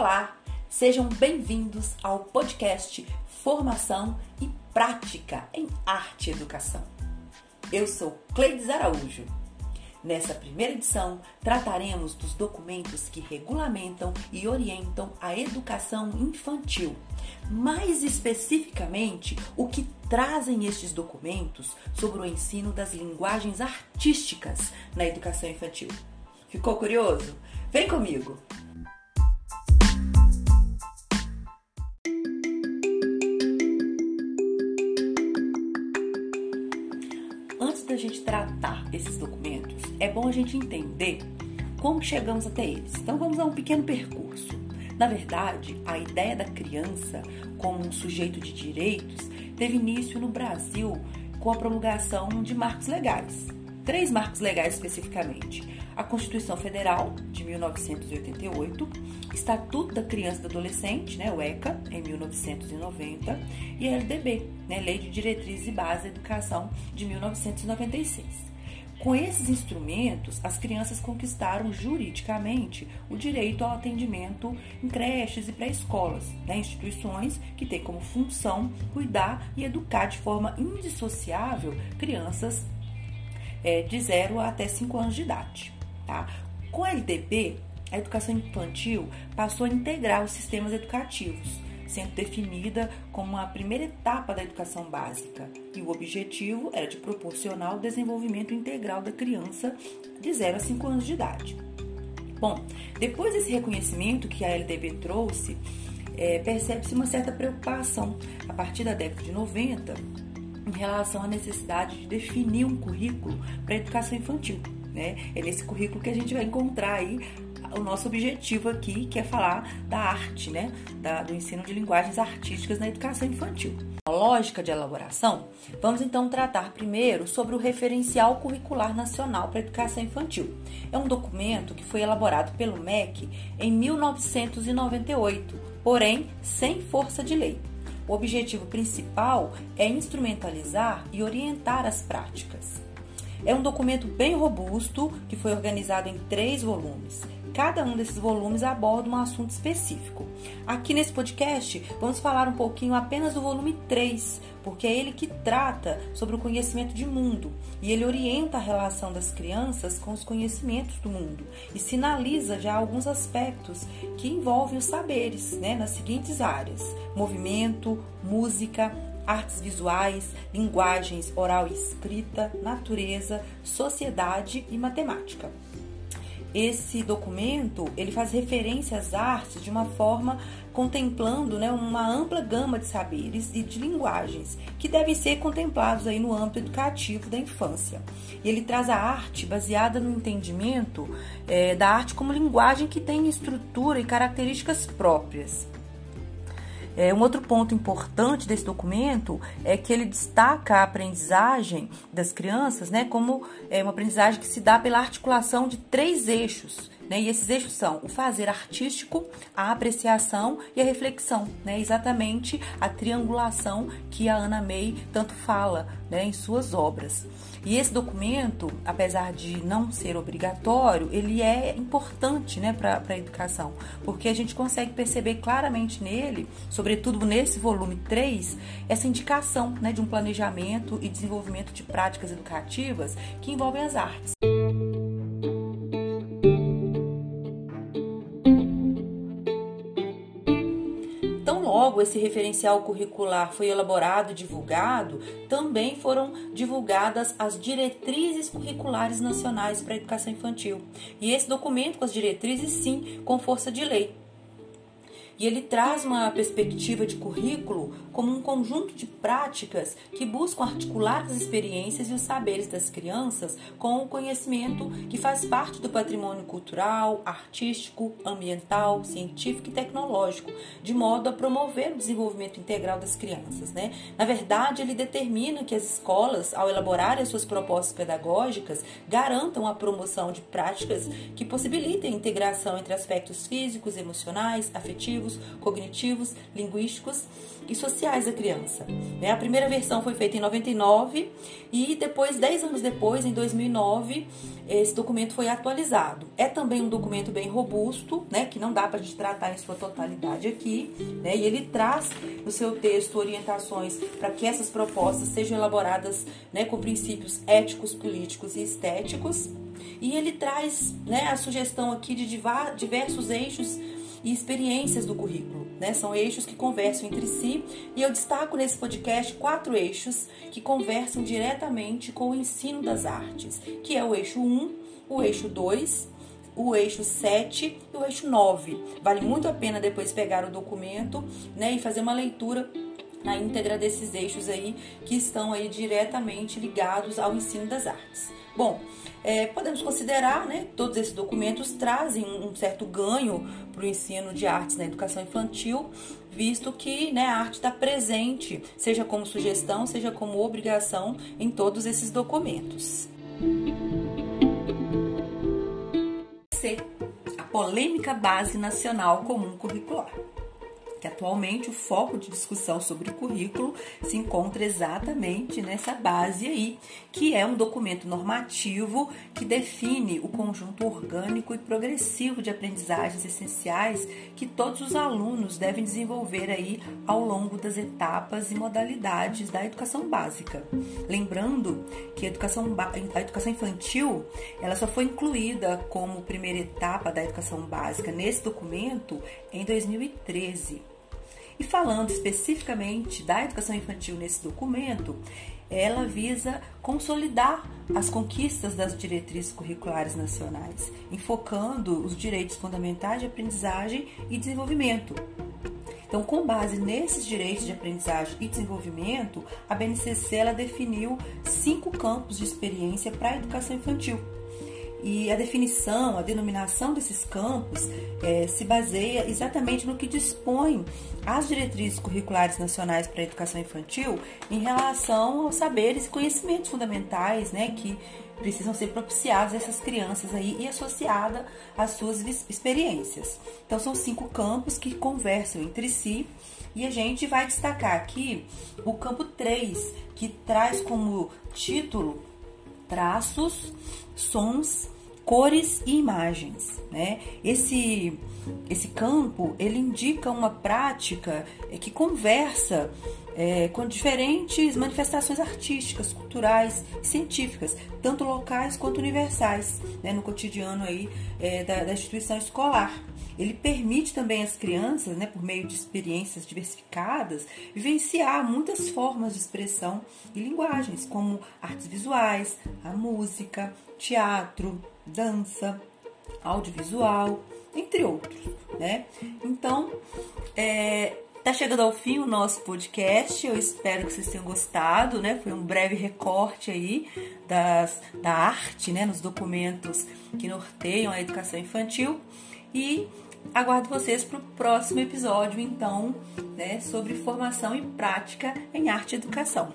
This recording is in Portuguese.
Olá, sejam bem-vindos ao podcast Formação e Prática em Arte e Educação. Eu sou Cleides Araújo. Nessa primeira edição, trataremos dos documentos que regulamentam e orientam a educação infantil. Mais especificamente, o que trazem estes documentos sobre o ensino das linguagens artísticas na educação infantil. Ficou curioso? Vem comigo! A gente entender como chegamos até eles. Então vamos a um pequeno percurso. Na verdade, a ideia da criança como um sujeito de direitos teve início no Brasil com a promulgação de marcos legais. Três marcos legais especificamente: a Constituição Federal de 1988, Estatuto da Criança e do Adolescente, né, o ECA, em 1990, e a LDB, né, Lei de Diretrizes e Bases da Educação de 1996. Com esses instrumentos, as crianças conquistaram juridicamente o direito ao atendimento em creches e pré-escolas, né, instituições que têm como função cuidar e educar de forma indissociável crianças é, de 0 até 5 anos de idade. Tá? Com a LDB, a educação infantil passou a integrar os sistemas educativos, sendo definida como a primeira etapa da educação básica, e o objetivo era de proporcionar o desenvolvimento integral da criança de 0 a 5 anos de idade. Bom, depois desse reconhecimento que a LDB trouxe, é, percebe-se uma certa preocupação a partir da década de 90 em relação à necessidade de definir um currículo para a educação infantil. Né? É nesse currículo que a gente vai encontrar aí o nosso objetivo aqui, que é falar da arte, né? Da, do ensino de linguagens artísticas na educação infantil. A lógica de elaboração, vamos então tratar primeiro sobre o Referencial Curricular Nacional para a Educação Infantil. É um documento que foi elaborado pelo MEC em 1998, porém sem força de lei. O objetivo principal é instrumentalizar e orientar as práticas. É um documento bem robusto que foi organizado em três volumes. Cada um desses volumes aborda um assunto específico. Aqui nesse podcast, vamos falar um pouquinho apenas do volume 3, porque é ele que trata sobre o conhecimento de mundo e ele orienta a relação das crianças com os conhecimentos do mundo e sinaliza já alguns aspectos que envolvem os saberes né, nas seguintes áreas: movimento, música, artes visuais, linguagens oral e escrita, natureza, sociedade e matemática esse documento ele faz referência às artes de uma forma contemplando né, uma ampla gama de saberes e de linguagens que devem ser contemplados aí no âmbito educativo da infância. E ele traz a arte baseada no entendimento é, da arte como linguagem que tem estrutura e características próprias. É, um outro ponto importante desse documento é que ele destaca a aprendizagem das crianças né, como é, uma aprendizagem que se dá pela articulação de três eixos. Né, e esses eixos são o fazer artístico, a apreciação e a reflexão. Né, exatamente a triangulação que a Ana May tanto fala né, em suas obras. E esse documento, apesar de não ser obrigatório, ele é importante né, para a educação, porque a gente consegue perceber claramente nele, sobretudo nesse volume 3, essa indicação né, de um planejamento e desenvolvimento de práticas educativas que envolvem as artes. Esse referencial curricular foi elaborado e divulgado, também foram divulgadas as diretrizes curriculares nacionais para a educação infantil. E esse documento com as diretrizes, sim, com força de lei. E ele traz uma perspectiva de currículo como um conjunto de práticas que buscam articular as experiências e os saberes das crianças com o conhecimento que faz parte do patrimônio cultural, artístico, ambiental, científico e tecnológico, de modo a promover o desenvolvimento integral das crianças. Né? Na verdade, ele determina que as escolas, ao elaborarem as suas propostas pedagógicas, garantam a promoção de práticas que possibilitem a integração entre aspectos físicos, emocionais, afetivos, afetivos, cognitivos, linguísticos e sociais da criança. Né? A primeira versão foi feita em 99 e depois, 10 anos depois, em 2009, esse documento foi atualizado. É também um documento bem robusto, né, que não dá para a gente tratar em sua totalidade aqui, né, e ele traz no seu texto orientações para que essas propostas sejam elaboradas né, com princípios éticos, políticos e estéticos. E ele traz né, a sugestão aqui de diversos eixos e experiências do currículo. Né? São eixos que conversam entre si e eu destaco nesse podcast quatro eixos que conversam diretamente com o ensino das artes, que é o eixo 1, o eixo 2, o eixo 7 e o eixo 9. Vale muito a pena depois pegar o documento né, e fazer uma leitura na íntegra desses eixos aí que estão aí diretamente ligados ao ensino das artes. Bom, é, podemos considerar, né, todos esses documentos trazem um certo ganho para o ensino de artes na educação infantil, visto que né, a arte está presente, seja como sugestão, seja como obrigação, em todos esses documentos. C. A polêmica base nacional comum curricular que atualmente o foco de discussão sobre o currículo se encontra exatamente nessa base aí, que é um documento normativo que define o conjunto orgânico e progressivo de aprendizagens essenciais que todos os alunos devem desenvolver aí ao longo das etapas e modalidades da educação básica. Lembrando que a educação, a educação infantil ela só foi incluída como primeira etapa da educação básica nesse documento em 2013. E falando especificamente da educação infantil nesse documento, ela visa consolidar as conquistas das diretrizes curriculares nacionais, enfocando os direitos fundamentais de aprendizagem e desenvolvimento. Então, com base nesses direitos de aprendizagem e desenvolvimento, a BNCC ela definiu cinco campos de experiência para a educação infantil e a definição, a denominação desses campos é, se baseia exatamente no que dispõe as diretrizes curriculares nacionais para a educação infantil em relação aos saberes e conhecimentos fundamentais né, que precisam ser propiciados a essas crianças aí e associada às suas experiências. Então são cinco campos que conversam entre si e a gente vai destacar aqui o campo 3, que traz como título traços, sons, cores e imagens. Né? Esse, esse campo ele indica uma prática é, que conversa é, com diferentes manifestações artísticas, culturais científicas, tanto locais quanto universais, né, no cotidiano aí, é, da, da instituição escolar. Ele permite também às crianças, né, por meio de experiências diversificadas, vivenciar muitas formas de expressão e linguagens, como artes visuais, a música, teatro, dança, audiovisual, entre outros, né? Então, é, Tá chegando ao fim o nosso podcast. Eu espero que vocês tenham gostado, né? Foi um breve recorte aí das, da arte, né? Nos documentos que norteiam a educação infantil. E aguardo vocês para o próximo episódio, então, né, sobre formação e prática em arte e educação.